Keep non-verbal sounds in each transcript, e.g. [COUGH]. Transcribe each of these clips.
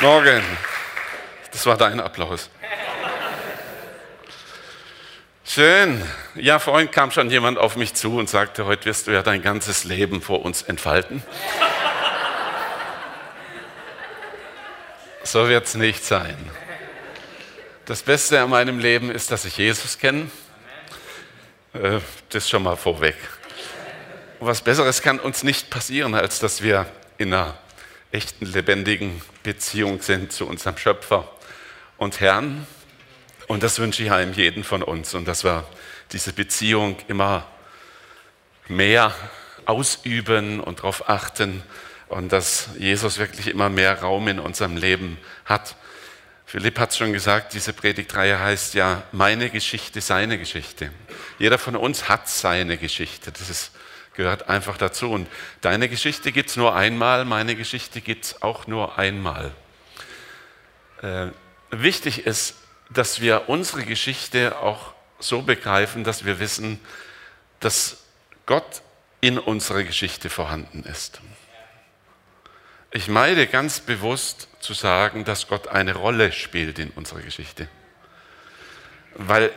Morgen. Das war dein Applaus. Schön. Ja, vorhin kam schon jemand auf mich zu und sagte, heute wirst du ja dein ganzes Leben vor uns entfalten. So wird es nicht sein. Das Beste an meinem Leben ist, dass ich Jesus kenne. Äh, das schon mal vorweg. Was Besseres kann uns nicht passieren, als dass wir in einer echten, lebendigen Beziehung sind zu unserem Schöpfer und Herrn. Und das wünsche ich einem jeden von uns. Und dass wir diese Beziehung immer mehr ausüben und darauf achten und dass Jesus wirklich immer mehr Raum in unserem Leben hat. Philipp hat es schon gesagt, diese Predigtreihe heißt ja, meine Geschichte, seine Geschichte. Jeder von uns hat seine Geschichte. Das ist gehört einfach dazu. Und deine Geschichte gibt es nur einmal, meine Geschichte gibt es auch nur einmal. Äh, wichtig ist, dass wir unsere Geschichte auch so begreifen, dass wir wissen, dass Gott in unserer Geschichte vorhanden ist. Ich meide ganz bewusst zu sagen, dass Gott eine Rolle spielt in unserer Geschichte, weil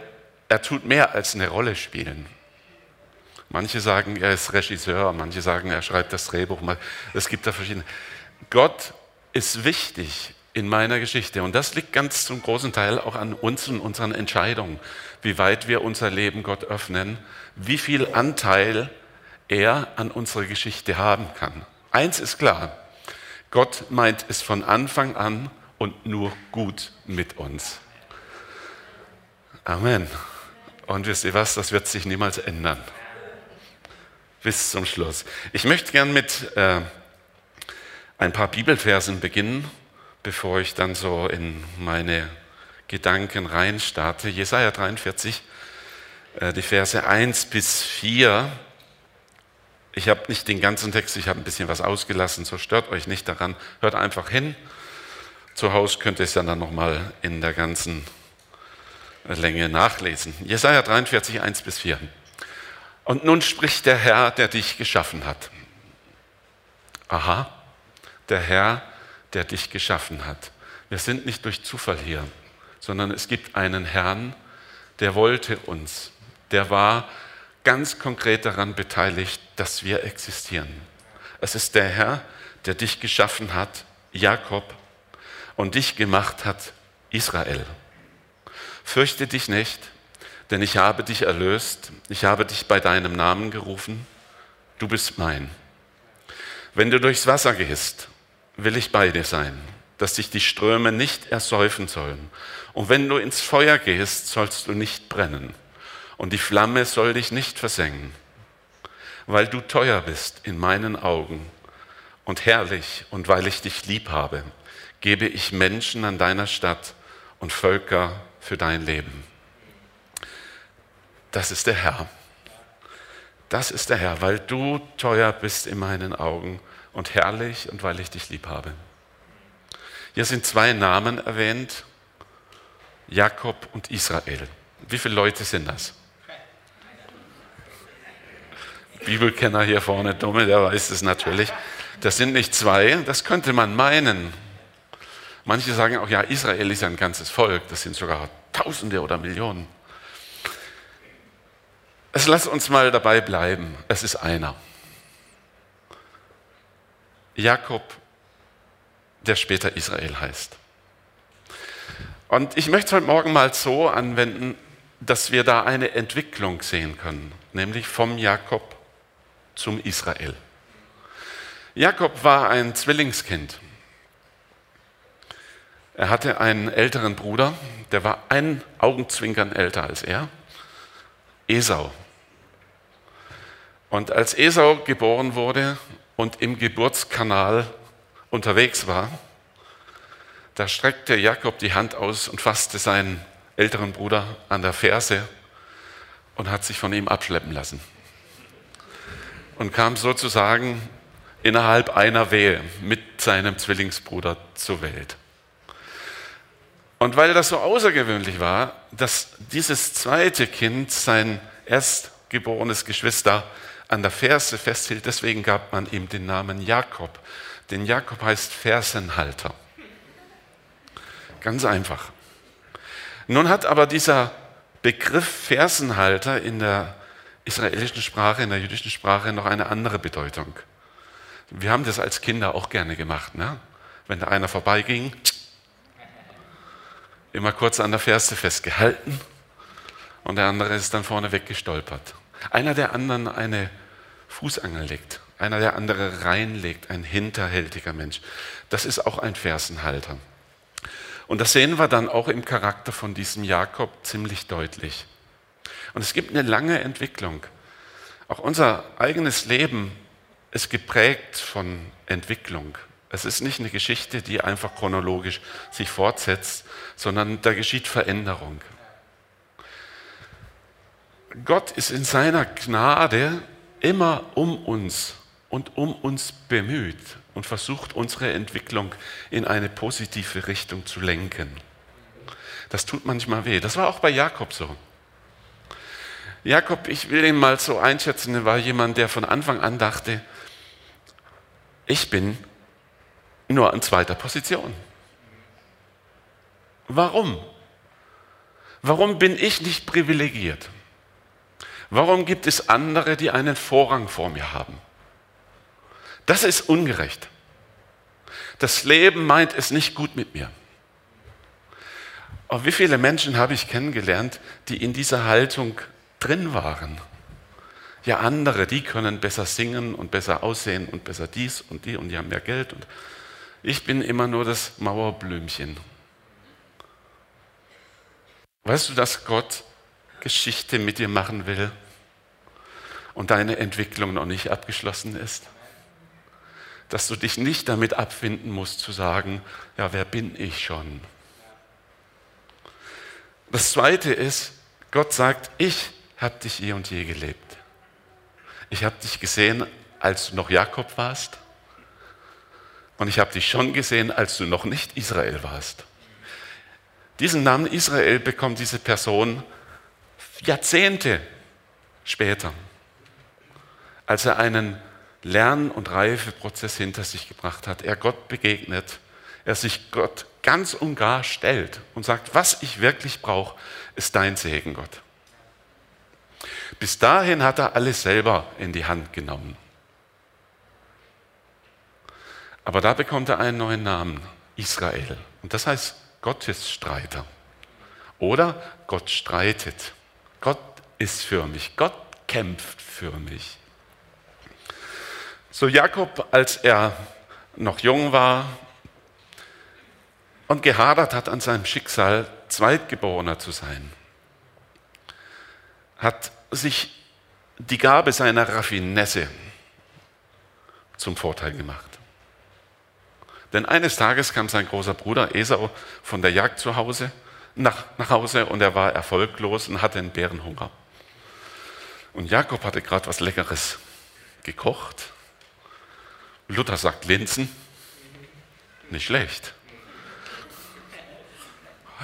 er tut mehr als eine Rolle spielen. Manche sagen, er ist Regisseur, manche sagen, er schreibt das Drehbuch. Es gibt da verschiedene. Gott ist wichtig in meiner Geschichte und das liegt ganz zum großen Teil auch an uns und unseren Entscheidungen, wie weit wir unser Leben Gott öffnen, wie viel Anteil er an unserer Geschichte haben kann. Eins ist klar, Gott meint es von Anfang an und nur gut mit uns. Amen. Und wisst ihr was, das wird sich niemals ändern bis zum Schluss. Ich möchte gern mit äh, ein paar Bibelversen beginnen, bevor ich dann so in meine Gedanken rein starte. Jesaja 43, äh, die Verse 1 bis 4. Ich habe nicht den ganzen Text, ich habe ein bisschen was ausgelassen, so stört euch nicht daran. Hört einfach hin. Zu Hause könnt ihr es ja dann nochmal in der ganzen Länge nachlesen. Jesaja 43, 1 bis 4. Und nun spricht der Herr, der dich geschaffen hat. Aha, der Herr, der dich geschaffen hat. Wir sind nicht durch Zufall hier, sondern es gibt einen Herrn, der wollte uns. Der war ganz konkret daran beteiligt, dass wir existieren. Es ist der Herr, der dich geschaffen hat, Jakob, und dich gemacht hat, Israel. Fürchte dich nicht, denn ich habe dich erlöst, ich habe dich bei deinem Namen gerufen, du bist mein. Wenn du durchs Wasser gehst, will ich bei dir sein, dass dich die Ströme nicht ersäufen sollen. Und wenn du ins Feuer gehst, sollst du nicht brennen. Und die Flamme soll dich nicht versengen. Weil du teuer bist in meinen Augen und herrlich und weil ich dich lieb habe, gebe ich Menschen an deiner Stadt und Völker für dein Leben das ist der Herr. Das ist der Herr, weil du teuer bist in meinen Augen und herrlich und weil ich dich lieb habe. Hier sind zwei Namen erwähnt, Jakob und Israel. Wie viele Leute sind das? Bibelkenner hier vorne, Dumme, der weiß es natürlich. Das sind nicht zwei, das könnte man meinen. Manche sagen auch, ja, Israel ist ein ganzes Volk, das sind sogar Tausende oder Millionen. Es lass uns mal dabei bleiben. Es ist einer. Jakob, der später Israel heißt. Und ich möchte es heute Morgen mal so anwenden, dass wir da eine Entwicklung sehen können, nämlich vom Jakob zum Israel. Jakob war ein Zwillingskind. Er hatte einen älteren Bruder, der war ein Augenzwinkern älter als er, Esau. Und als Esau geboren wurde und im Geburtskanal unterwegs war, da streckte Jakob die Hand aus und fasste seinen älteren Bruder an der Ferse und hat sich von ihm abschleppen lassen. Und kam sozusagen innerhalb einer Wehe mit seinem Zwillingsbruder zur Welt. Und weil das so außergewöhnlich war, dass dieses zweite Kind sein erstgeborenes Geschwister an der Ferse festhielt. Deswegen gab man ihm den Namen Jakob. Denn Jakob heißt Fersenhalter. ganz einfach. Nun hat aber dieser Begriff Fersenhalter in der israelischen Sprache, in der jüdischen Sprache noch eine andere Bedeutung. Wir haben das als Kinder auch gerne gemacht. Ne? Wenn da einer vorbeiging, immer kurz an der Ferse festgehalten und der andere ist dann vorne weggestolpert. Einer der anderen eine Fußangel legt, einer der andere reinlegt, ein hinterhältiger Mensch. Das ist auch ein Fersenhalter. Und das sehen wir dann auch im Charakter von diesem Jakob ziemlich deutlich. Und es gibt eine lange Entwicklung. Auch unser eigenes Leben ist geprägt von Entwicklung. Es ist nicht eine Geschichte, die einfach chronologisch sich fortsetzt, sondern da geschieht Veränderung. Gott ist in seiner Gnade immer um uns und um uns bemüht und versucht, unsere Entwicklung in eine positive Richtung zu lenken. Das tut manchmal weh. Das war auch bei Jakob so. Jakob, ich will ihn mal so einschätzen, er war jemand, der von Anfang an dachte, ich bin nur an zweiter Position. Warum? Warum bin ich nicht privilegiert? Warum gibt es andere, die einen Vorrang vor mir haben? Das ist ungerecht. Das Leben meint es nicht gut mit mir. Aber wie viele Menschen habe ich kennengelernt, die in dieser Haltung drin waren? Ja, andere, die können besser singen und besser aussehen und besser dies und die und die haben mehr Geld. Und ich bin immer nur das Mauerblümchen. Weißt du, dass Gott Geschichte mit dir machen will und deine Entwicklung noch nicht abgeschlossen ist? Dass du dich nicht damit abfinden musst zu sagen, ja, wer bin ich schon? Das Zweite ist, Gott sagt, ich habe dich je und je gelebt. Ich habe dich gesehen, als du noch Jakob warst. Und ich habe dich schon gesehen, als du noch nicht Israel warst. Diesen Namen Israel bekommt diese Person Jahrzehnte später, als er einen Lern- und Reifeprozess hinter sich gebracht hat, er Gott begegnet, er sich Gott ganz und gar stellt und sagt, was ich wirklich brauche, ist dein Segen, Gott. Bis dahin hat er alles selber in die Hand genommen. Aber da bekommt er einen neuen Namen, Israel. Und das heißt Gottesstreiter. Oder Gott streitet. Gott ist für mich. Gott kämpft für mich. So Jakob, als er noch jung war und gehadert hat an seinem Schicksal, Zweitgeborener zu sein, hat sich die Gabe seiner Raffinesse zum Vorteil gemacht. Denn eines Tages kam sein großer Bruder Esau von der Jagd zu Hause, nach, nach Hause und er war erfolglos und hatte einen Bärenhunger. Und Jakob hatte gerade was Leckeres gekocht. Luther sagt Linsen. Nicht schlecht.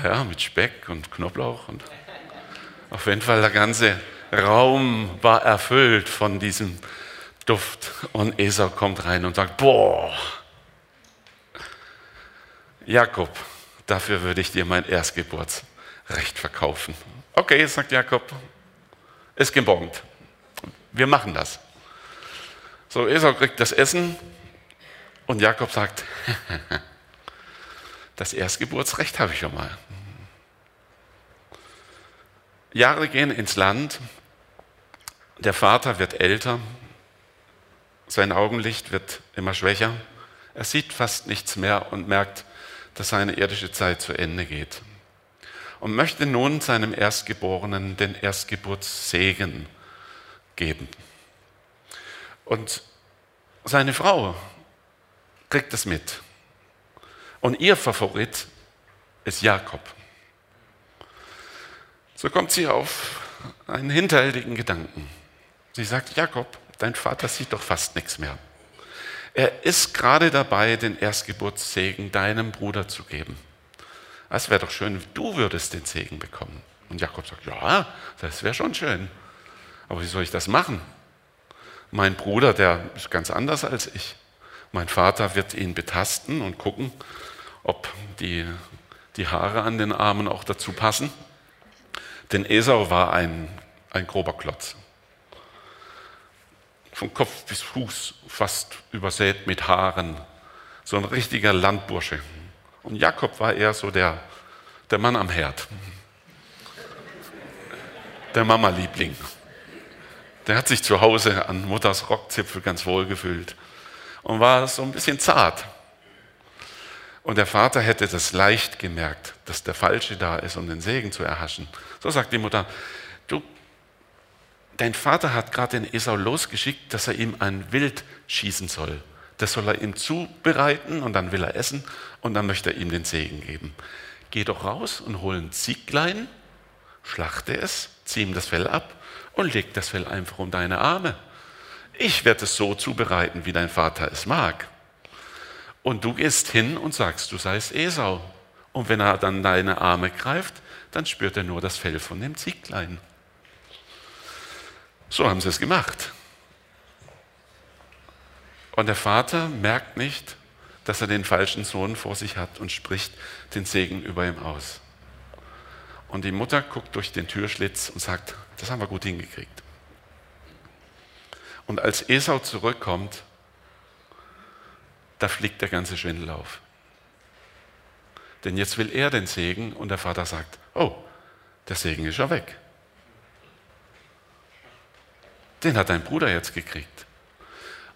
Ja, mit Speck und Knoblauch und auf jeden Fall der ganze Raum war erfüllt von diesem Duft. Und Esau kommt rein und sagt, boah, Jakob, dafür würde ich dir mein Erstgeburtsrecht verkaufen. Okay, sagt Jakob, ist gebongt. Wir machen das. So, Esau kriegt das Essen und Jakob sagt, [LAUGHS] das Erstgeburtsrecht habe ich schon mal. Jahre gehen ins Land, der Vater wird älter, sein Augenlicht wird immer schwächer, er sieht fast nichts mehr und merkt, dass seine irdische Zeit zu Ende geht. Und möchte nun seinem Erstgeborenen den Erstgeburtssegen geben. Und seine Frau kriegt es mit. Und ihr Favorit ist Jakob. So kommt sie auf einen hinterhältigen Gedanken. Sie sagt, Jakob, dein Vater sieht doch fast nichts mehr. Er ist gerade dabei, den Erstgeburtssegen deinem Bruder zu geben. Es wäre doch schön, du würdest den Segen bekommen. Und Jakob sagt, ja, das wäre schon schön. Aber wie soll ich das machen? Mein Bruder, der ist ganz anders als ich. Mein Vater wird ihn betasten und gucken, ob die die Haare an den Armen auch dazu passen. Denn Esau war ein, ein grober Klotz. Von Kopf bis Fuß fast übersät mit Haaren. So ein richtiger Landbursche. Und Jakob war eher so der, der Mann am Herd. Der Mama-Liebling. Der hat sich zu Hause an Mutters Rockzipfel ganz wohl gefühlt und war so ein bisschen zart. Und der Vater hätte das leicht gemerkt, dass der Falsche da ist, um den Segen zu erhaschen. So sagt die Mutter, dein Vater hat gerade den Esau losgeschickt, dass er ihm ein Wild schießen soll. Das soll er ihm zubereiten und dann will er essen und dann möchte er ihm den Segen geben. Geh doch raus und hol ein Zieglein, schlachte es, zieh ihm das Fell ab und leg das Fell einfach um deine Arme. Ich werde es so zubereiten, wie dein Vater es mag. Und du gehst hin und sagst, du seist Esau. Und wenn er dann deine Arme greift, dann spürt er nur das Fell von dem Zieglein. So haben sie es gemacht. Und der Vater merkt nicht, dass er den falschen Sohn vor sich hat und spricht den Segen über ihm aus. Und die Mutter guckt durch den Türschlitz und sagt, das haben wir gut hingekriegt. Und als Esau zurückkommt, da fliegt der ganze Schwindel auf. Denn jetzt will er den Segen und der Vater sagt, oh, der Segen ist ja weg. Den hat dein Bruder jetzt gekriegt.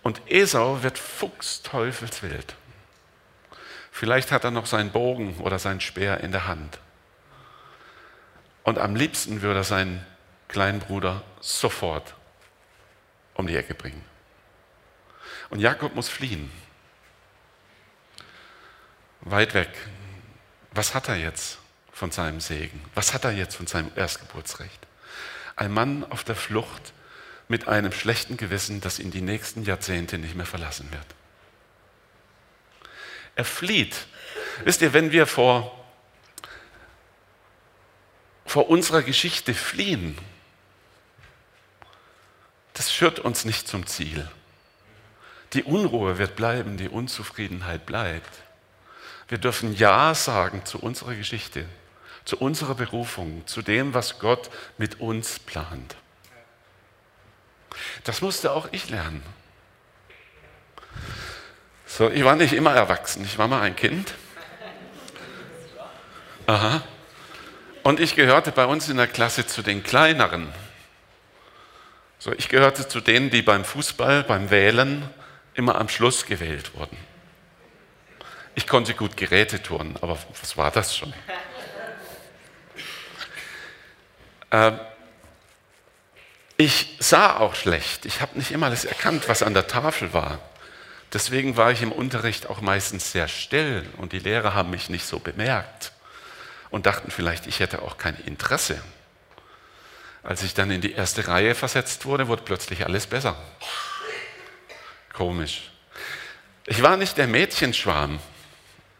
Und Esau wird fuchsteufelswild. Vielleicht hat er noch seinen Bogen oder seinen Speer in der Hand. Und am liebsten würde er seinen kleinen Bruder sofort um die Ecke bringen. Und Jakob muss fliehen weit weg. Was hat er jetzt von seinem Segen? Was hat er jetzt von seinem Erstgeburtsrecht? Ein Mann auf der Flucht mit einem schlechten Gewissen, das ihn die nächsten Jahrzehnte nicht mehr verlassen wird. Er flieht. Wisst ihr, wenn wir vor, vor unserer Geschichte fliehen, das führt uns nicht zum Ziel. Die Unruhe wird bleiben, die Unzufriedenheit bleibt. Wir dürfen Ja sagen zu unserer Geschichte, zu unserer Berufung, zu dem, was Gott mit uns plant. Das musste auch ich lernen. So, ich war nicht immer erwachsen, ich war mal ein Kind. Aha. Und ich gehörte bei uns in der Klasse zu den Kleineren. So, ich gehörte zu denen, die beim Fußball, beim Wählen immer am Schluss gewählt wurden. Ich konnte gut Geräte turnen, aber was war das schon? [LAUGHS] Ähm, ich sah auch schlecht. Ich habe nicht immer alles erkannt, was an der Tafel war. Deswegen war ich im Unterricht auch meistens sehr still und die Lehrer haben mich nicht so bemerkt und dachten vielleicht, ich hätte auch kein Interesse. Als ich dann in die erste Reihe versetzt wurde, wurde plötzlich alles besser. Komisch. Ich war nicht der Mädchenschwarm,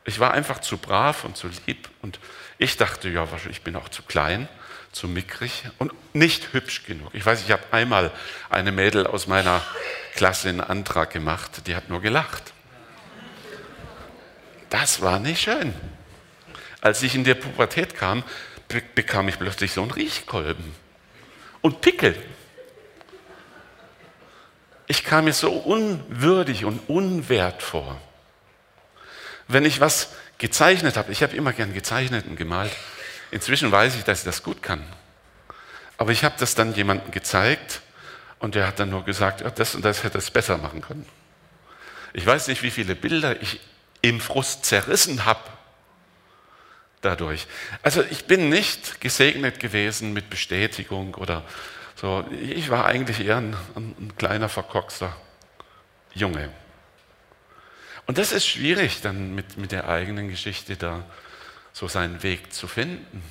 ich war einfach zu brav und zu lieb und ich dachte, ja, ich bin auch zu klein, zu mickrig und nicht hübsch genug. Ich weiß, ich habe einmal eine Mädel aus meiner Klasse einen Antrag gemacht, die hat nur gelacht. Das war nicht schön. Als ich in der Pubertät kam, bekam ich plötzlich so einen Riechkolben und Pickel. Ich kam mir so unwürdig und unwert vor wenn ich was gezeichnet habe, ich habe immer gern gezeichnet und gemalt, inzwischen weiß ich, dass ich das gut kann. Aber ich habe das dann jemandem gezeigt und der hat dann nur gesagt, ja, das und das hätte es besser machen können. Ich weiß nicht, wie viele Bilder ich im Frust zerrissen habe dadurch. Also ich bin nicht gesegnet gewesen mit Bestätigung oder so. Ich war eigentlich eher ein, ein kleiner verkorkster Junge. Und das ist schwierig, dann mit, mit der eigenen Geschichte da so seinen Weg zu finden.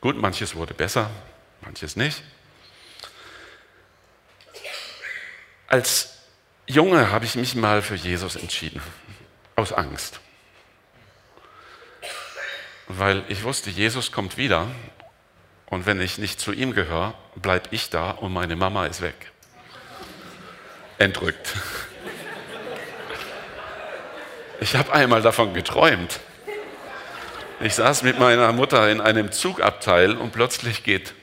Gut, manches wurde besser, manches nicht. Als Junge habe ich mich mal für Jesus entschieden, aus Angst. Weil ich wusste, Jesus kommt wieder und wenn ich nicht zu ihm gehöre, bleibe ich da und meine Mama ist weg. Entrückt. Ich habe einmal davon geträumt. Ich saß mit meiner Mutter in einem Zugabteil und plötzlich geht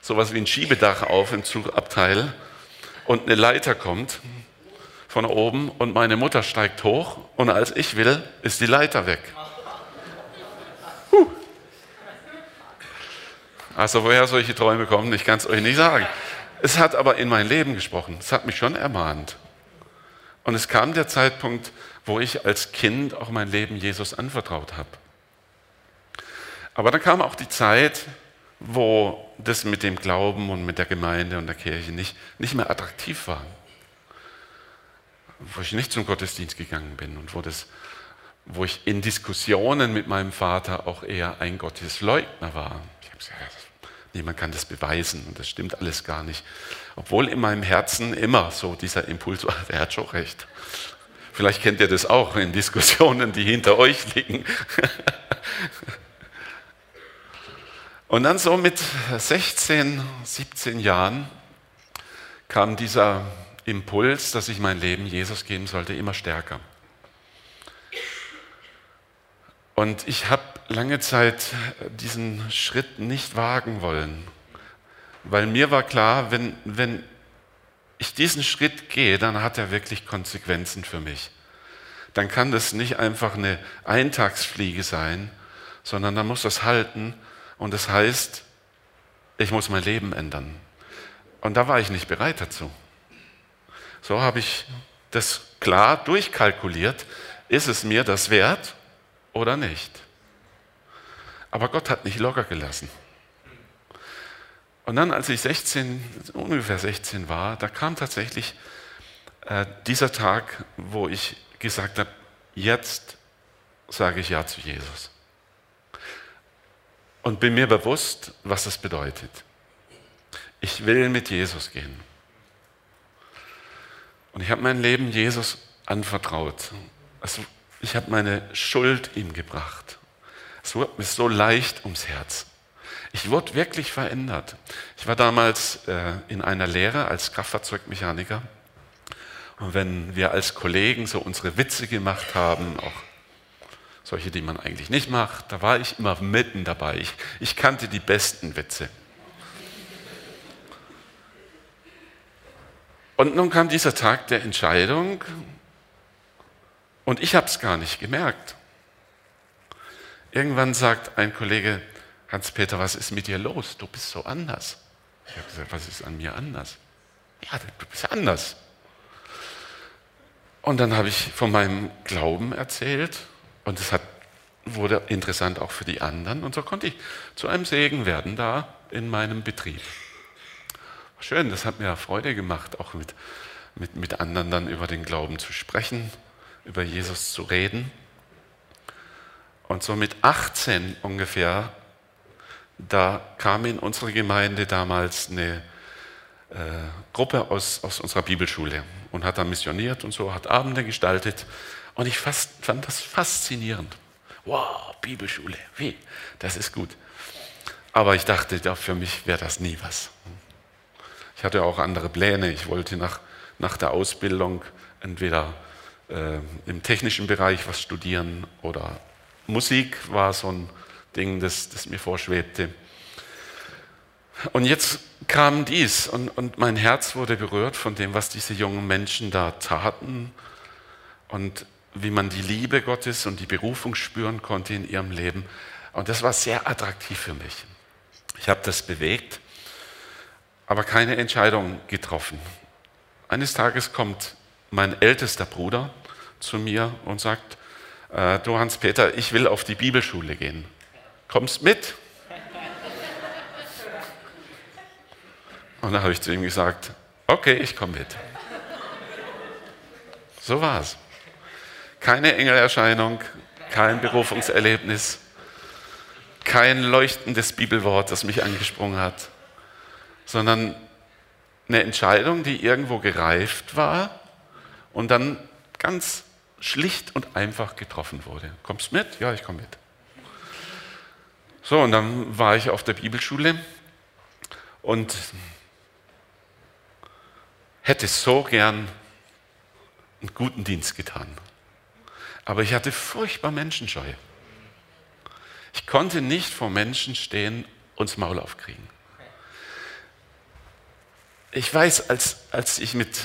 sowas wie ein Schiebedach auf im Zugabteil und eine Leiter kommt von oben und meine Mutter steigt hoch und als ich will, ist die Leiter weg. Huh. Also woher solche Träume kommen, ich kann es euch nicht sagen. Es hat aber in mein Leben gesprochen, es hat mich schon ermahnt. Und es kam der Zeitpunkt, wo ich als Kind auch mein Leben Jesus anvertraut habe. Aber dann kam auch die Zeit, wo das mit dem Glauben und mit der Gemeinde und der Kirche nicht, nicht mehr attraktiv war. Wo ich nicht zum Gottesdienst gegangen bin und wo, das, wo ich in Diskussionen mit meinem Vater auch eher ein Gottesleugner war. Ich habe gesagt, niemand kann das beweisen und das stimmt alles gar nicht. Obwohl in meinem Herzen immer so dieser Impuls war, [LAUGHS] der hat schon recht. Vielleicht kennt ihr das auch in Diskussionen, die hinter euch liegen. [LAUGHS] Und dann so mit 16, 17 Jahren kam dieser Impuls, dass ich mein Leben Jesus geben sollte, immer stärker. Und ich habe lange Zeit diesen Schritt nicht wagen wollen, weil mir war klar, wenn, wenn ich diesen Schritt gehe, dann hat er wirklich Konsequenzen für mich. Dann kann das nicht einfach eine Eintagsfliege sein, sondern dann muss das halten und das heißt, ich muss mein Leben ändern. Und da war ich nicht bereit dazu. So habe ich das klar durchkalkuliert. Ist es mir das wert oder nicht? Aber Gott hat nicht locker gelassen. Und dann, als ich 16, ungefähr 16 war, da kam tatsächlich äh, dieser Tag, wo ich gesagt habe, jetzt sage ich Ja zu Jesus und bin mir bewusst, was das bedeutet. Ich will mit Jesus gehen. Und ich habe mein Leben Jesus anvertraut. Also ich habe meine Schuld ihm gebracht. Es wurde mir so leicht ums Herz. Ich wurde wirklich verändert. Ich war damals äh, in einer Lehre als Kraftfahrzeugmechaniker. Und wenn wir als Kollegen so unsere Witze gemacht haben, auch solche, die man eigentlich nicht macht. Da war ich immer mitten dabei. Ich, ich kannte die besten Witze. Und nun kam dieser Tag der Entscheidung und ich habe es gar nicht gemerkt. Irgendwann sagt ein Kollege, Hans-Peter, was ist mit dir los? Du bist so anders. Ich habe gesagt, was ist an mir anders? Ja, du bist anders. Und dann habe ich von meinem Glauben erzählt und es wurde interessant auch für die anderen. Und so konnte ich zu einem Segen werden da in meinem Betrieb. Schön, das hat mir Freude gemacht, auch mit, mit, mit anderen dann über den Glauben zu sprechen, über Jesus zu reden. Und so mit 18 ungefähr, da kam in unsere Gemeinde damals eine äh, Gruppe aus, aus unserer Bibelschule und hat da missioniert und so, hat Abende gestaltet. Und ich fast, fand das faszinierend. Wow, Bibelschule, wie? Das ist gut. Aber ich dachte, ja, für mich wäre das nie was. Ich hatte auch andere Pläne. Ich wollte nach, nach der Ausbildung entweder äh, im technischen Bereich was studieren oder Musik war so ein Ding, das, das mir vorschwebte. Und jetzt kam dies und, und mein Herz wurde berührt von dem, was diese jungen Menschen da taten. Und wie man die Liebe Gottes und die Berufung spüren konnte in ihrem Leben. Und das war sehr attraktiv für mich. Ich habe das bewegt, aber keine Entscheidung getroffen. Eines Tages kommt mein ältester Bruder zu mir und sagt, äh, du Hans-Peter, ich will auf die Bibelschule gehen. Kommst mit? Und dann habe ich zu ihm gesagt, okay, ich komme mit. So war es. Keine Engelerscheinung, kein Berufungserlebnis, kein leuchtendes Bibelwort, das mich angesprungen hat, sondern eine Entscheidung, die irgendwo gereift war und dann ganz schlicht und einfach getroffen wurde. Kommst mit? Ja, ich komme mit. So, und dann war ich auf der Bibelschule und hätte so gern einen guten Dienst getan. Aber ich hatte furchtbar Menschenscheu. konnte nicht vor Menschen stehen und das Maul aufkriegen. Ich weiß, als, als ich mit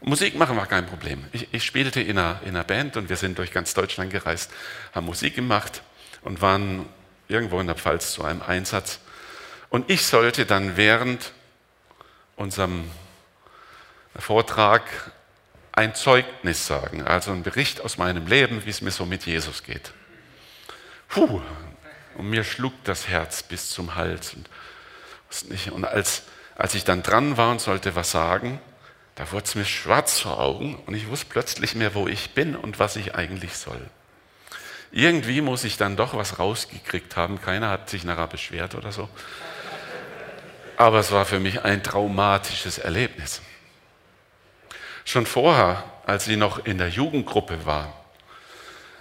Musik machen war kein Problem. Ich, ich spielte in einer, in einer Band und wir sind durch ganz Deutschland gereist, haben Musik gemacht und waren irgendwo in der Pfalz zu einem Einsatz. Und ich sollte dann während unserem Vortrag ein Zeugnis sagen, also ein Bericht aus meinem Leben, wie es mir so mit Jesus geht. Puh, und mir schlug das Herz bis zum Hals. Und, und als, als ich dann dran war und sollte was sagen, da wurde es mir schwarz vor Augen und ich wusste plötzlich mehr, wo ich bin und was ich eigentlich soll. Irgendwie muss ich dann doch was rausgekriegt haben. Keiner hat sich nachher beschwert oder so. Aber es war für mich ein traumatisches Erlebnis. Schon vorher, als ich noch in der Jugendgruppe war,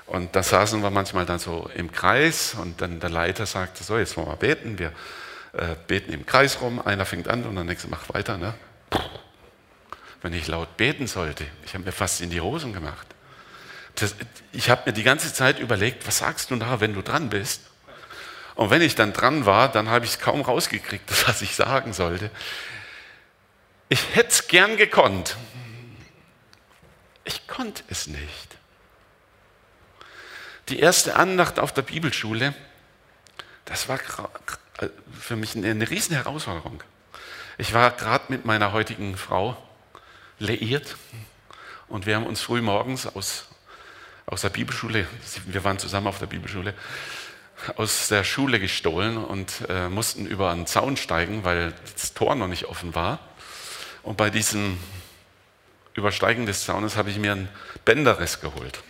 und da saßen wir manchmal dann so im Kreis und dann der Leiter sagte, so, jetzt wollen wir beten. Wir äh, beten im Kreis rum, einer fängt an und der nächste macht weiter. Ne? wenn ich laut beten sollte. Ich habe mir fast in die Hosen gemacht. Das, ich habe mir die ganze Zeit überlegt, was sagst du da, wenn du dran bist? Und wenn ich dann dran war, dann habe ich es kaum rausgekriegt, [LAUGHS] was ich sagen sollte. Ich hätte es gern gekonnt. Ich konnte es nicht. Die erste Andacht auf der Bibelschule, das war für mich eine riesen Herausforderung. Ich war gerade mit meiner heutigen Frau leiert. Und wir haben uns früh morgens aus, aus der Bibelschule, wir waren zusammen auf der Bibelschule, aus der Schule gestohlen und äh, mussten über einen Zaun steigen, weil das Tor noch nicht offen war. Und bei diesem Übersteigen des Zaunes habe ich mir einen Bänderriss geholt.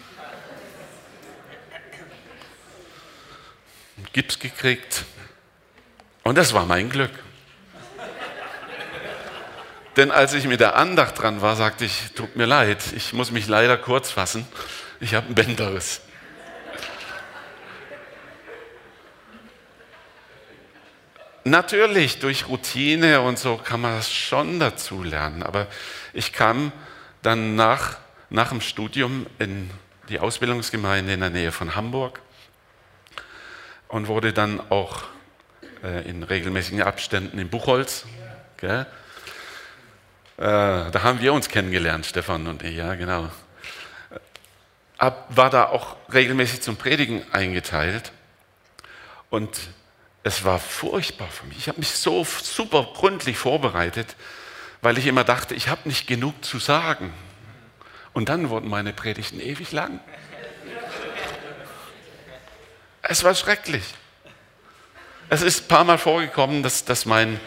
Gips gekriegt. Und das war mein Glück. Denn als ich mit der Andacht dran war, sagte ich, tut mir leid, ich muss mich leider kurz fassen, ich habe ein Bänderriss. Natürlich, durch Routine und so kann man das schon dazu lernen, aber ich kam dann nach, nach dem Studium in die Ausbildungsgemeinde in der Nähe von Hamburg und wurde dann auch äh, in regelmäßigen Abständen in Buchholz, äh, da haben wir uns kennengelernt, Stefan und ich, ja, genau. Ab, war da auch regelmäßig zum Predigen eingeteilt. Und es war furchtbar für mich. Ich habe mich so super gründlich vorbereitet, weil ich immer dachte, ich habe nicht genug zu sagen. Und dann wurden meine Predigten ewig lang. Es war schrecklich. Es ist ein paar Mal vorgekommen, dass, dass mein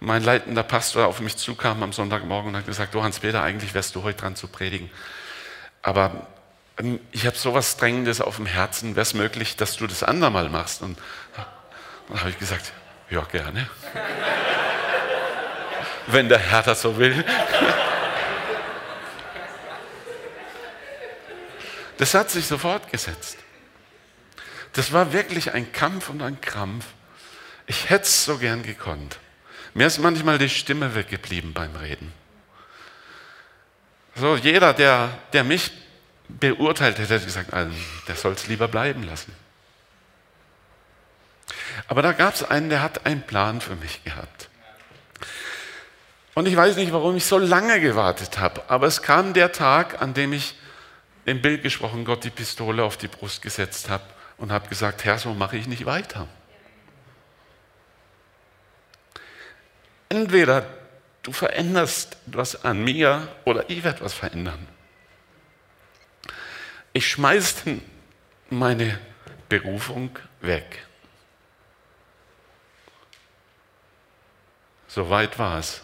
mein leitender Pastor auf mich zukam am Sonntagmorgen und hat gesagt, du Hans-Peter, eigentlich wärst du heute dran zu predigen. Aber ähm, ich habe sowas Drängendes auf dem Herzen, wäre es möglich, dass du das andermal machst? Und dann habe ich gesagt, ja, gerne. Wenn der Herr das so will. Das hat sich so fortgesetzt. Das war wirklich ein Kampf und ein Krampf. Ich hätte es so gern gekonnt. Mir ist manchmal die Stimme weggeblieben beim Reden. So, jeder, der, der mich beurteilt hätte, hätte gesagt, der soll es lieber bleiben lassen. Aber da gab es einen, der hat einen Plan für mich gehabt. Und ich weiß nicht, warum ich so lange gewartet habe, aber es kam der Tag, an dem ich im Bild gesprochen Gott die Pistole auf die Brust gesetzt habe und habe gesagt, Herr, so mache ich nicht weiter. Entweder du veränderst was an mir oder ich werde was verändern. Ich schmeiße meine Berufung weg. So weit war es.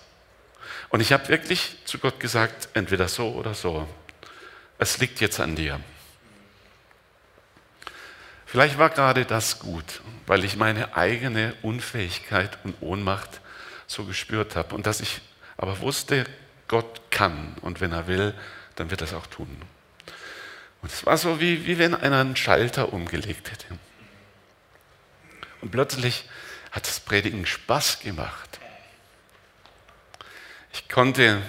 Und ich habe wirklich zu Gott gesagt, entweder so oder so. Es liegt jetzt an dir. Vielleicht war gerade das gut, weil ich meine eigene Unfähigkeit und Ohnmacht so gespürt habe. Und dass ich aber wusste, Gott kann und wenn er will, dann wird er es auch tun. Und es war so, wie, wie wenn einer einen Schalter umgelegt hätte. Und plötzlich hat das Predigen Spaß gemacht. Ich konnte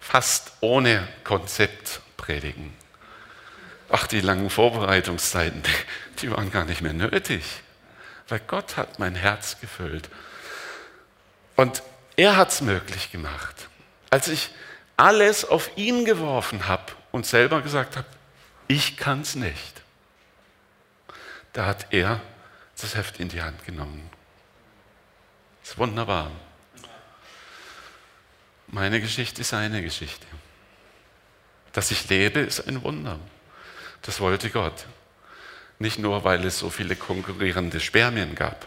fast ohne Konzept predigen. Ach, die langen Vorbereitungszeiten, die waren gar nicht mehr nötig, weil Gott hat mein Herz gefüllt. Und er hat es möglich gemacht. Als ich alles auf ihn geworfen habe und selber gesagt habe, ich kann es nicht, da hat er das Heft in die Hand genommen. Das ist wunderbar. Meine Geschichte ist seine Geschichte. Dass ich lebe, ist ein Wunder. Das wollte Gott. Nicht nur, weil es so viele konkurrierende Spermien gab.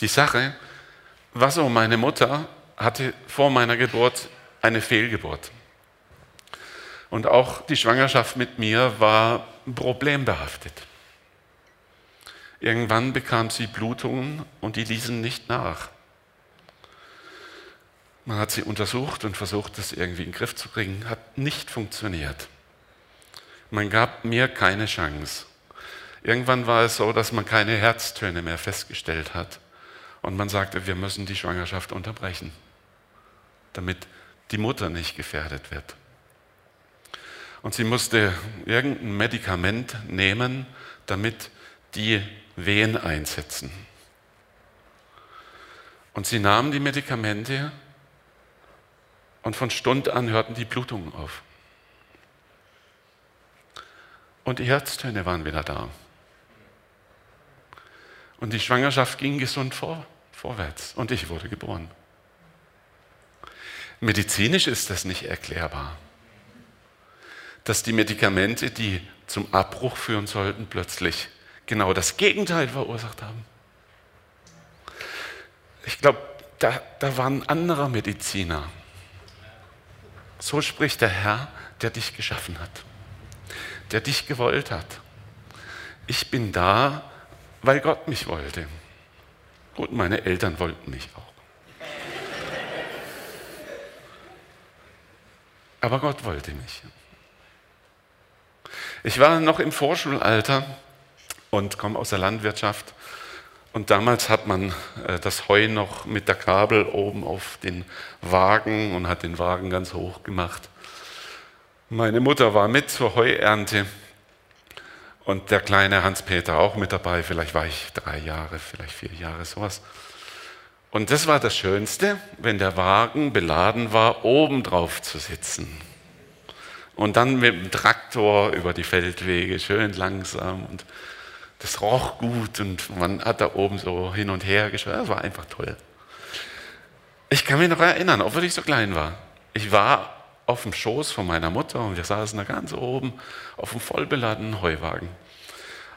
Die Sache war so, meine Mutter hatte vor meiner Geburt eine Fehlgeburt. Und auch die Schwangerschaft mit mir war problembehaftet. Irgendwann bekam sie Blutungen und die ließen nicht nach. Man hat sie untersucht und versucht, das irgendwie in den Griff zu kriegen, hat nicht funktioniert. Man gab mir keine Chance. Irgendwann war es so, dass man keine Herztöne mehr festgestellt hat. Und man sagte, wir müssen die Schwangerschaft unterbrechen, damit die Mutter nicht gefährdet wird. Und sie musste irgendein Medikament nehmen, damit die Wehen einsetzen. Und sie nahmen die Medikamente und von Stund an hörten die Blutungen auf. Und die Herztöne waren wieder da. Und die Schwangerschaft ging gesund vor, vorwärts. Und ich wurde geboren. Medizinisch ist das nicht erklärbar. Dass die Medikamente, die zum Abbruch führen sollten, plötzlich genau das Gegenteil verursacht haben. Ich glaube, da, da war ein anderer Mediziner. So spricht der Herr, der dich geschaffen hat, der dich gewollt hat. Ich bin da, weil Gott mich wollte. Und meine Eltern wollten mich auch. Aber Gott wollte mich. Ich war noch im Vorschulalter und komme aus der Landwirtschaft. Und damals hat man äh, das Heu noch mit der Kabel oben auf den Wagen und hat den Wagen ganz hoch gemacht. Meine Mutter war mit zur Heuernte und der kleine Hans-Peter auch mit dabei. Vielleicht war ich drei Jahre, vielleicht vier Jahre, sowas. Und das war das Schönste, wenn der Wagen beladen war, oben drauf zu sitzen. Und dann mit dem Traktor über die Feldwege, schön langsam. Und das roch gut und man hat da oben so hin und her geschaut. Das war einfach toll. Ich kann mich noch erinnern, obwohl ich so klein war. Ich war auf dem Schoß von meiner Mutter und wir saßen da ganz oben auf dem vollbeladenen Heuwagen.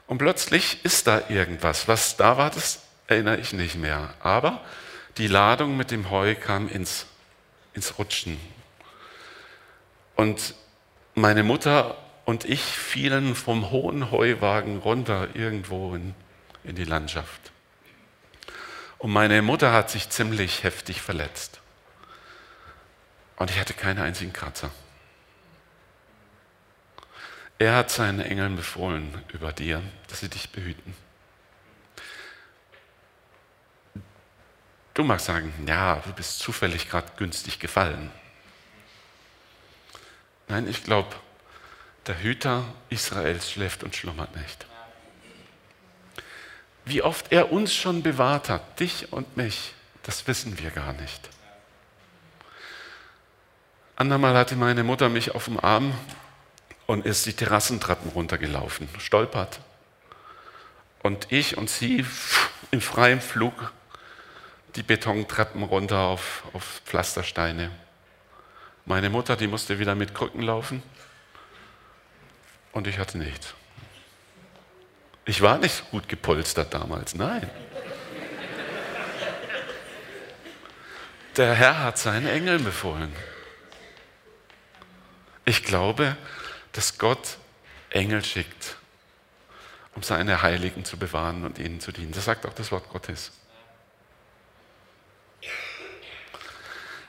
Und plötzlich ist da irgendwas. Was da war, das erinnere ich nicht mehr. Aber die Ladung mit dem Heu kam ins, ins Rutschen. Und meine Mutter und ich fielen vom hohen Heuwagen runter irgendwo in, in die Landschaft. Und meine Mutter hat sich ziemlich heftig verletzt. Und ich hatte keinen einzigen Kratzer. Er hat seinen Engeln befohlen über dir, dass sie dich behüten. Du magst sagen, ja, du bist zufällig gerade günstig gefallen. Nein, ich glaube, der Hüter Israels schläft und schlummert nicht. Wie oft er uns schon bewahrt hat, dich und mich, das wissen wir gar nicht. Andermal hatte meine Mutter mich auf dem Arm und ist die Terrassentreppen runtergelaufen, stolpert. Und ich und sie im freien Flug die Betontreppen runter auf, auf Pflastersteine. Meine Mutter, die musste wieder mit Krücken laufen und ich hatte nichts. Ich war nicht so gut gepolstert damals, nein. Der Herr hat seinen Engeln befohlen. Ich glaube, dass Gott Engel schickt, um seine Heiligen zu bewahren und ihnen zu dienen. Das sagt auch das Wort Gottes.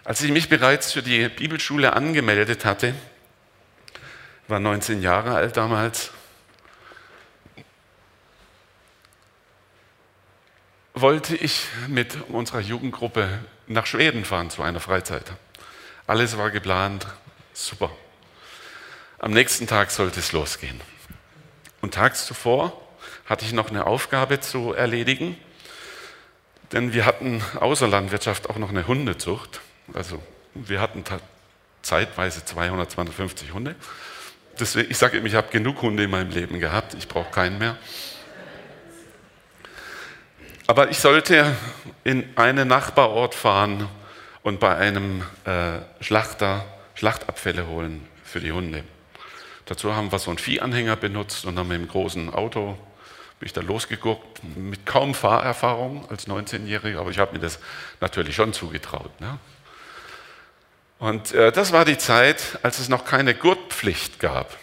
Als ich mich bereits für die Bibelschule angemeldet hatte, war 19 Jahre alt damals, wollte ich mit unserer Jugendgruppe nach Schweden fahren zu einer Freizeit. Alles war geplant, super. Am nächsten Tag sollte es losgehen. Und tags zuvor hatte ich noch eine Aufgabe zu erledigen, denn wir hatten außer Landwirtschaft auch noch eine Hundezucht. Also wir hatten zeitweise 200, 250 Hunde. Deswegen, ich sage immer, ich habe genug Hunde in meinem Leben gehabt, ich brauche keinen mehr. Aber ich sollte in einen Nachbarort fahren und bei einem äh, Schlachter Schlachtabfälle holen für die Hunde. Dazu haben wir so einen Viehanhänger benutzt und haben mit dem großen Auto bin ich da losgeguckt, mit kaum Fahrerfahrung als 19-Jähriger, aber ich habe mir das natürlich schon zugetraut. Ne? Und äh, das war die Zeit, als es noch keine Gurtpflicht gab.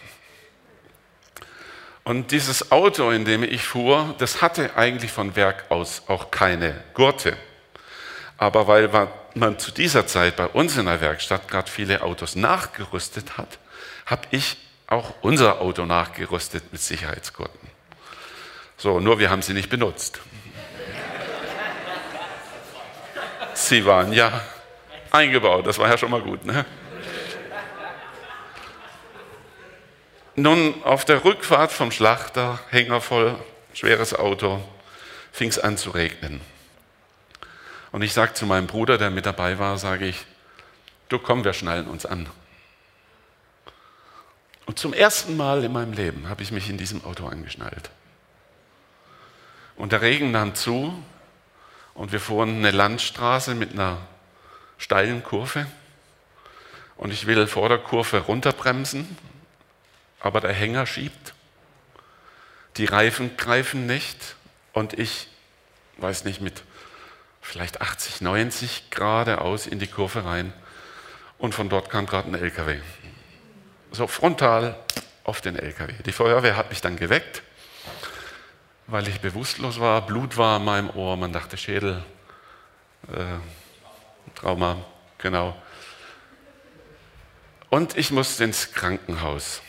Und dieses Auto, in dem ich fuhr, das hatte eigentlich von Werk aus auch keine Gurte. Aber weil man zu dieser Zeit bei uns in der Werkstatt gerade viele Autos nachgerüstet hat, habe ich auch unser Auto nachgerüstet mit Sicherheitsgurten. So, nur wir haben sie nicht benutzt. Sie waren ja eingebaut, das war ja schon mal gut. Ne? Nun, auf der Rückfahrt vom Schlachter, Hänger voll, schweres Auto, fing es an zu regnen. Und ich sage zu meinem Bruder, der mit dabei war, sage ich, du komm, wir schnallen uns an. Und zum ersten Mal in meinem Leben habe ich mich in diesem Auto angeschnallt. Und der Regen nahm zu und wir fuhren eine Landstraße mit einer steilen Kurve. Und ich will vor der Kurve runterbremsen, aber der Hänger schiebt. Die Reifen greifen nicht und ich, weiß nicht, mit vielleicht 80, 90 geradeaus in die Kurve rein. Und von dort kam gerade ein LKW. So frontal auf den LKW. Die Feuerwehr hat mich dann geweckt weil ich bewusstlos war, Blut war in meinem Ohr, man dachte Schädel, äh, Trauma, genau. Und ich musste ins Krankenhaus.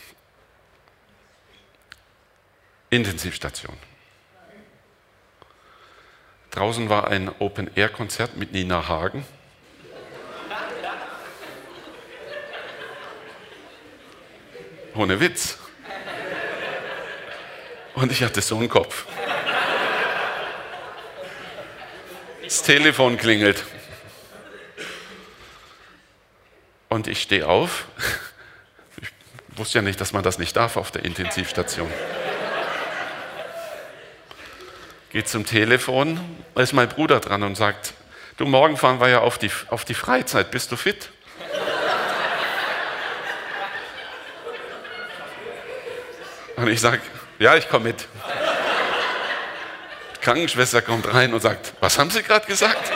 Intensivstation. Draußen war ein Open-Air-Konzert mit Nina Hagen. Ohne Witz. Und ich hatte so einen Kopf. Das Telefon klingelt. Und ich stehe auf. Ich wusste ja nicht, dass man das nicht darf auf der Intensivstation. Geht zum Telefon, da ist mein Bruder dran und sagt, du, morgen fahren wir ja auf die, auf die Freizeit, bist du fit? Und ich sage, ja, ich komme mit. Die Krankenschwester kommt rein und sagt, was haben Sie gerade gesagt?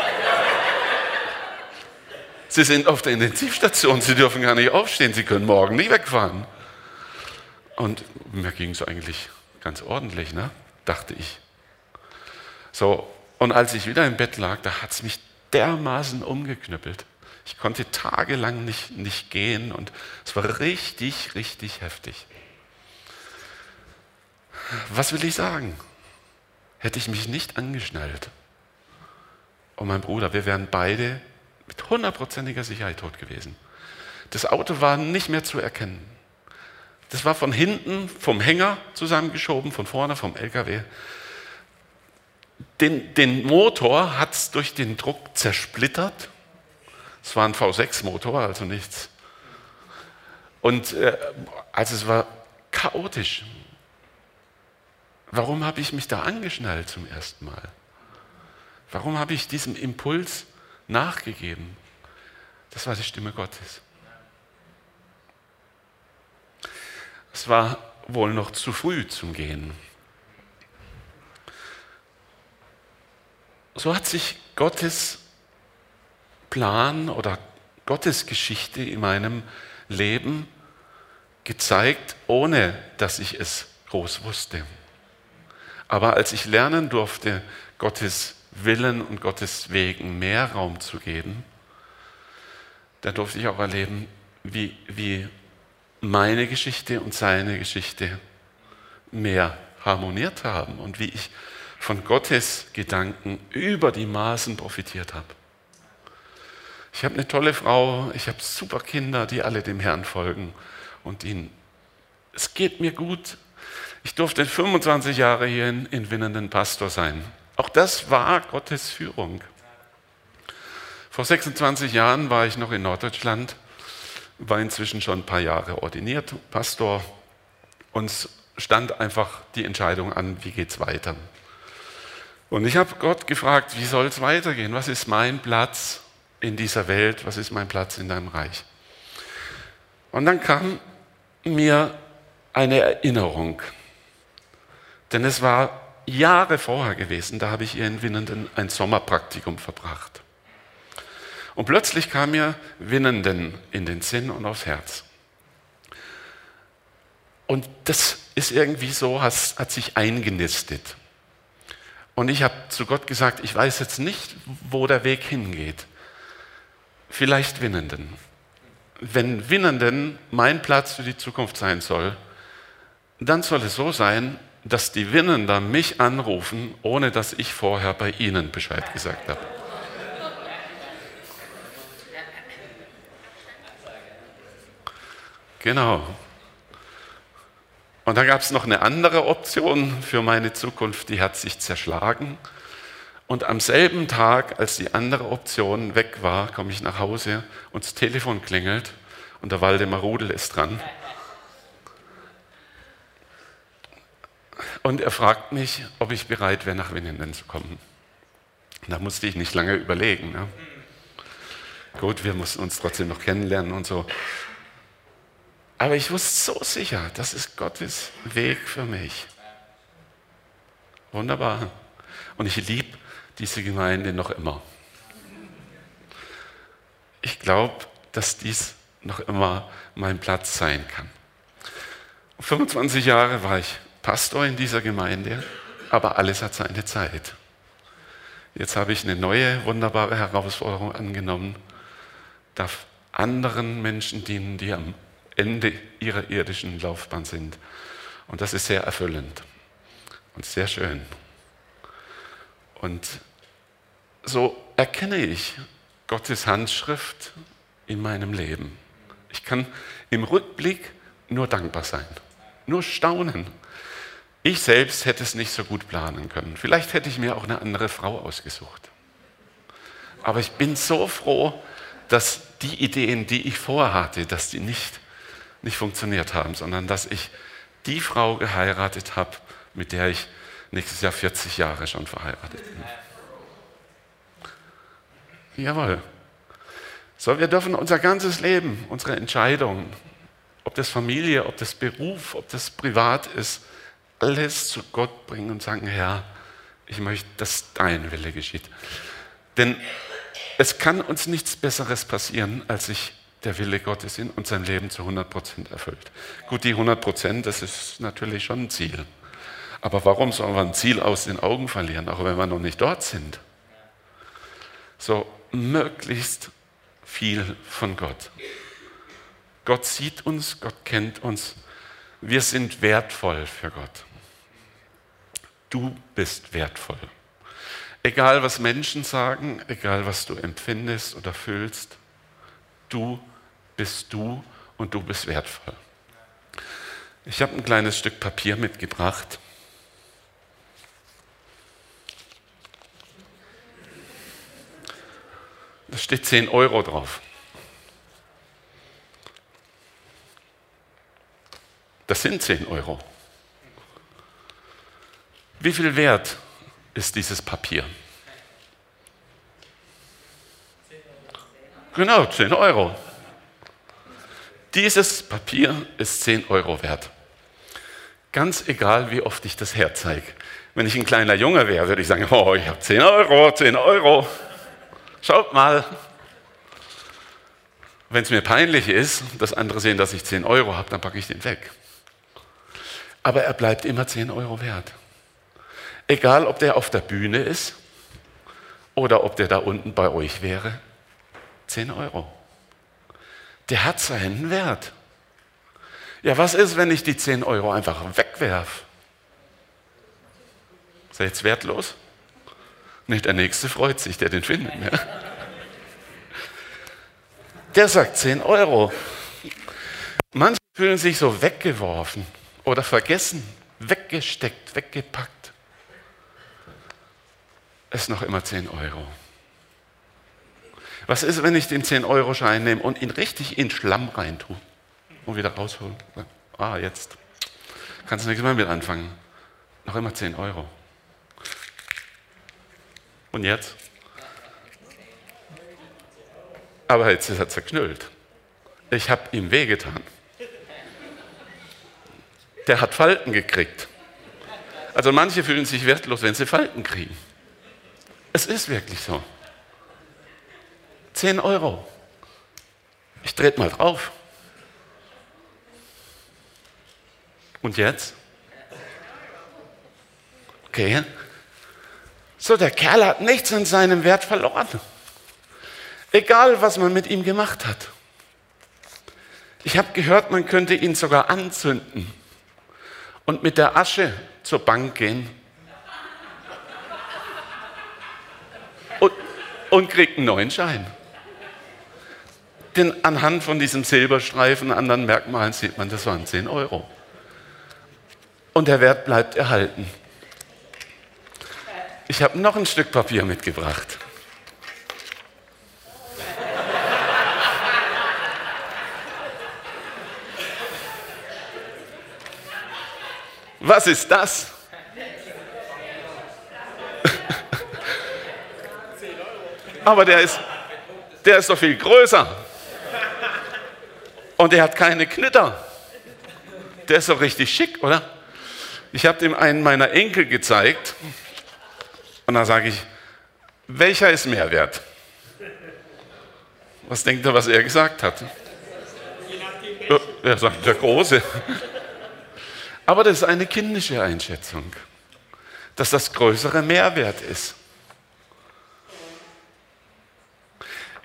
Sie sind auf der Intensivstation, Sie dürfen gar nicht aufstehen, Sie können morgen nie wegfahren. Und mir ging es eigentlich ganz ordentlich, ne? dachte ich. So, und als ich wieder im Bett lag, da hat es mich dermaßen umgeknüppelt. Ich konnte tagelang nicht, nicht gehen und es war richtig, richtig heftig. Was will ich sagen? Hätte ich mich nicht angeschnallt und mein Bruder, wir wären beide mit hundertprozentiger Sicherheit tot gewesen. Das Auto war nicht mehr zu erkennen. Das war von hinten vom Hänger zusammengeschoben, von vorne vom LKW. Den, den Motor hat es durch den Druck zersplittert. Es war ein V6-Motor, also nichts. Und äh, also es war chaotisch. Warum habe ich mich da angeschnallt zum ersten Mal? Warum habe ich diesem Impuls nachgegeben? Das war die Stimme Gottes. Es war wohl noch zu früh zum Gehen. So hat sich Gottes Plan oder Gottes Geschichte in meinem Leben gezeigt, ohne dass ich es groß wusste. Aber als ich lernen durfte, Gottes Willen und Gottes Wegen mehr Raum zu geben, da durfte ich auch erleben, wie, wie meine Geschichte und seine Geschichte mehr harmoniert haben und wie ich von Gottes Gedanken über die Maßen profitiert habe. Ich habe eine tolle Frau, ich habe super Kinder, die alle dem Herrn folgen und ihnen, es geht mir gut, Ich durfte 25 Jahre hier in, in Winnenden Pastor sein. Auch das war Gottes Führung. Vor 26 Jahren war ich noch in Norddeutschland, war inzwischen schon ein paar Jahre ordiniert, Pastor. Uns stand einfach die Entscheidung an, wie geht es weiter. Und ich habe Gott gefragt, wie soll es weitergehen? Was ist mein Platz in dieser Welt? Was ist mein Platz in deinem Reich? Und dann kam mir eine Erinnerung. Denn es war Jahre vorher gewesen, da habe ich hier in Winnenden ein Sommerpraktikum verbracht. Und plötzlich kam mir Winnenden in den Sinn und aufs Herz. Und das ist irgendwie so, hat, hat sich eingenistet. Und ich habe zu Gott gesagt, ich weiß jetzt nicht, wo der Weg hingeht. Vielleicht Winnenden. Wenn Winnenden mein Platz für die Zukunft sein soll, dann soll es so sein, dass die Winnender mich anrufen, ohne dass ich vorher bei ihnen Bescheid gesagt habe. Genau. Und dann gab es noch eine andere Option für meine Zukunft, die hat sich zerschlagen. Und am selben Tag, als die andere Option weg war, komme ich nach Hause und das Telefon klingelt und der Waldemar Rudel ist dran. Und er fragt mich, ob ich bereit wäre, nach Winnenden zu kommen. Da musste ich nicht lange überlegen. Ne? Gut, wir mussten uns trotzdem noch kennenlernen und so. Aber ich wusste so sicher, das ist Gottes Weg für mich. Wunderbar. Und ich liebe diese Gemeinde noch immer. Ich glaube, dass dies noch immer mein Platz sein kann. 25 Jahre war ich Pastor in dieser Gemeinde, aber alles hat seine Zeit. Jetzt habe ich eine neue, wunderbare Herausforderung angenommen, darf anderen Menschen dienen, die am Ende ihrer irdischen Laufbahn sind. Und das ist sehr erfüllend und sehr schön. Und so erkenne ich Gottes Handschrift in meinem Leben. Ich kann im Rückblick nur dankbar sein, nur staunen. Ich selbst hätte es nicht so gut planen können. Vielleicht hätte ich mir auch eine andere Frau ausgesucht. Aber ich bin so froh, dass die Ideen, die ich vorhatte, dass die nicht nicht funktioniert haben, sondern dass ich die Frau geheiratet habe, mit der ich nächstes Jahr 40 Jahre schon verheiratet bin. Jawohl. So, wir dürfen unser ganzes Leben, unsere Entscheidungen, ob das Familie, ob das Beruf, ob das privat ist, alles zu Gott bringen und sagen, Herr, ich möchte, dass dein Wille geschieht. Denn es kann uns nichts Besseres passieren, als sich der Wille Gottes in unserem Leben zu 100 Prozent erfüllt. Gut, die 100 Prozent, das ist natürlich schon ein Ziel. Aber warum sollen wir ein Ziel aus den Augen verlieren, auch wenn wir noch nicht dort sind? So, möglichst viel von Gott. Gott sieht uns, Gott kennt uns. Wir sind wertvoll für Gott. Du bist wertvoll. Egal was Menschen sagen, egal was du empfindest oder fühlst, du bist du und du bist wertvoll. Ich habe ein kleines Stück Papier mitgebracht. Da steht 10 Euro drauf. Das sind 10 Euro. Wie viel wert ist dieses Papier? Genau, 10 Euro. Dieses Papier ist 10 Euro wert. Ganz egal, wie oft ich das herzeige. Wenn ich ein kleiner Junge wäre, würde ich sagen, oh, ich habe 10 Euro, 10 Euro. Schaut mal. Wenn es mir peinlich ist, dass andere sehen, dass ich 10 Euro habe, dann packe ich den weg. Aber er bleibt immer 10 Euro wert. Egal, ob der auf der Bühne ist oder ob der da unten bei euch wäre, 10 Euro der hat seinen Wert. Ja, was ist, wenn ich die 10 Euro einfach wegwerf? Ist er jetzt wertlos? Nicht der Nächste freut sich, der den findet. Ja? Der sagt 10 Euro. Manche fühlen sich so weggeworfen oder vergessen, weggesteckt, weggepackt. Ist noch immer 10 Euro. Was ist, wenn ich den 10-Euro-Schein nehme und ihn richtig in Schlamm reintue und wieder raushole? Ah, jetzt. Kannst du nichts mehr mit anfangen. Noch immer 10 Euro. Und jetzt? Aber jetzt ist er zerknüllt. Ich habe ihm wehgetan. Der hat Falten gekriegt. Also manche fühlen sich wertlos, wenn sie Falten kriegen. Es ist wirklich so. 10 Euro. Ich trete mal drauf. Und jetzt? Okay. So, der Kerl hat nichts an seinem Wert verloren. Egal, was man mit ihm gemacht hat. Ich habe gehört, man könnte ihn sogar anzünden und mit der Asche zur Bank gehen und, und kriegt einen neuen Schein. Denn anhand von diesem Silberstreifen, anderen Merkmalen sieht man, das waren 10 Euro. Und der Wert bleibt erhalten. Ich habe noch ein Stück Papier mitgebracht. Was ist das? [LAUGHS] Aber der ist, der ist doch viel größer. Und der hat keine Knitter. Der ist doch richtig schick, oder? Ich habe dem einen meiner Enkel gezeigt und da sage ich, welcher ist mehr wert? Was denkt er, was er gesagt hat? Er sagt, der große. Aber das ist eine kindische Einschätzung, dass das größere Mehrwert ist.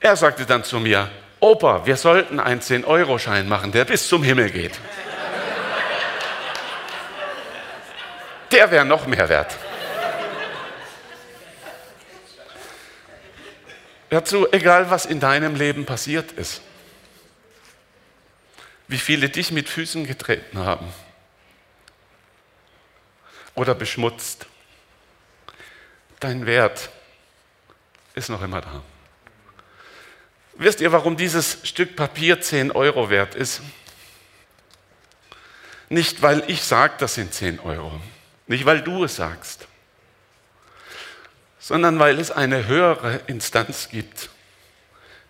Er sagte dann zu mir, Opa, wir sollten einen 10-Euro-Schein machen, der bis zum Himmel geht. Der wäre noch mehr wert. Dazu, egal was in deinem Leben passiert ist, wie viele dich mit Füßen getreten haben, oder beschmutzt. Dein Wert ist noch immer da. Wisst ihr, warum dieses Stück Papier 10 Euro wert ist? Nicht, weil ich sage, das sind 10 Euro. Nicht, weil du es sagst. Sondern weil es eine höhere Instanz gibt,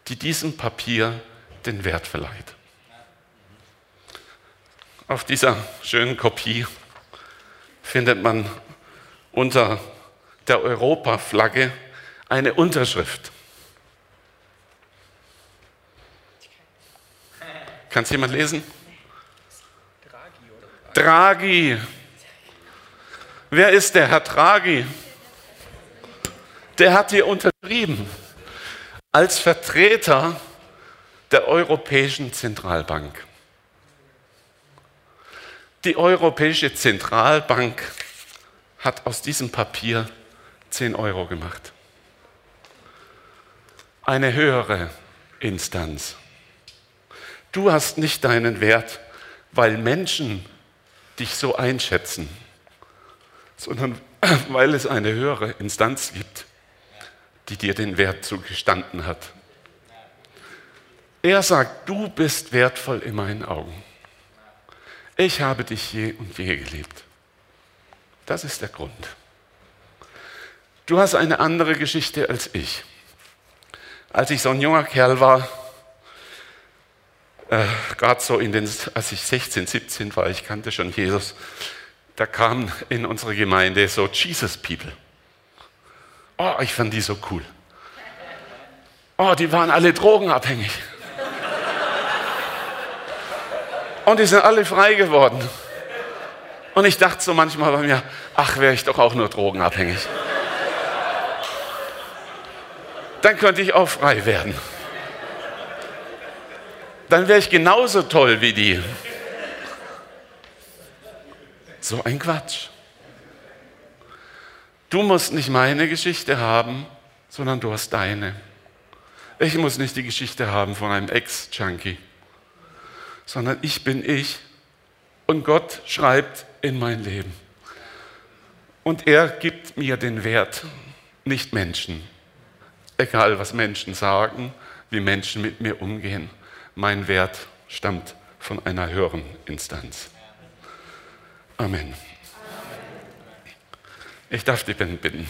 die diesem Papier den Wert verleiht. Auf dieser schönen Kopie findet man unter der Europaflagge eine Unterschrift. Kann es jemand lesen? Draghi. Wer ist der Herr Draghi? Der hat hier unterschrieben als Vertreter der Europäischen Zentralbank. Die Europäische Zentralbank hat aus diesem Papier 10 Euro gemacht. Eine höhere Instanz. Du hast nicht deinen Wert, weil Menschen dich so einschätzen, sondern [CLEARS THROAT] weil es eine höhere Instanz gibt, die dir den Wert zugestanden hat. Er sagt, du bist wertvoll in meinen Augen ich habe dich je und je geliebt. Das ist der Grund. Du hast eine andere Geschichte als ich. Als ich so ein junger Kerl war, äh, gerade so in den, als ich 16, 17 war, ich kannte schon Jesus, da kamen in unsere Gemeinde so Jesus People. Oh, ich fand die so cool. Oh, die waren alle drogenabhängig. Und die sind alle frei geworden. Und ich dachte so manchmal bei mir, ach, wäre ich doch auch nur drogenabhängig. Dann könnte ich auch frei werden. Dann wäre ich genauso toll wie die. So ein Quatsch. Du musst nicht meine Geschichte haben, sondern du hast deine. Ich muss nicht die Geschichte haben von einem Ex-Junkie sondern ich bin ich. Und Gott schreibt in mein Leben. Und er gibt mir den Wert, nicht Menschen. Egal, was Menschen sagen, wie Menschen mit mir umgehen. Mein Wert stammt von einer höheren Instanz. Amen. Ich darf die bitten.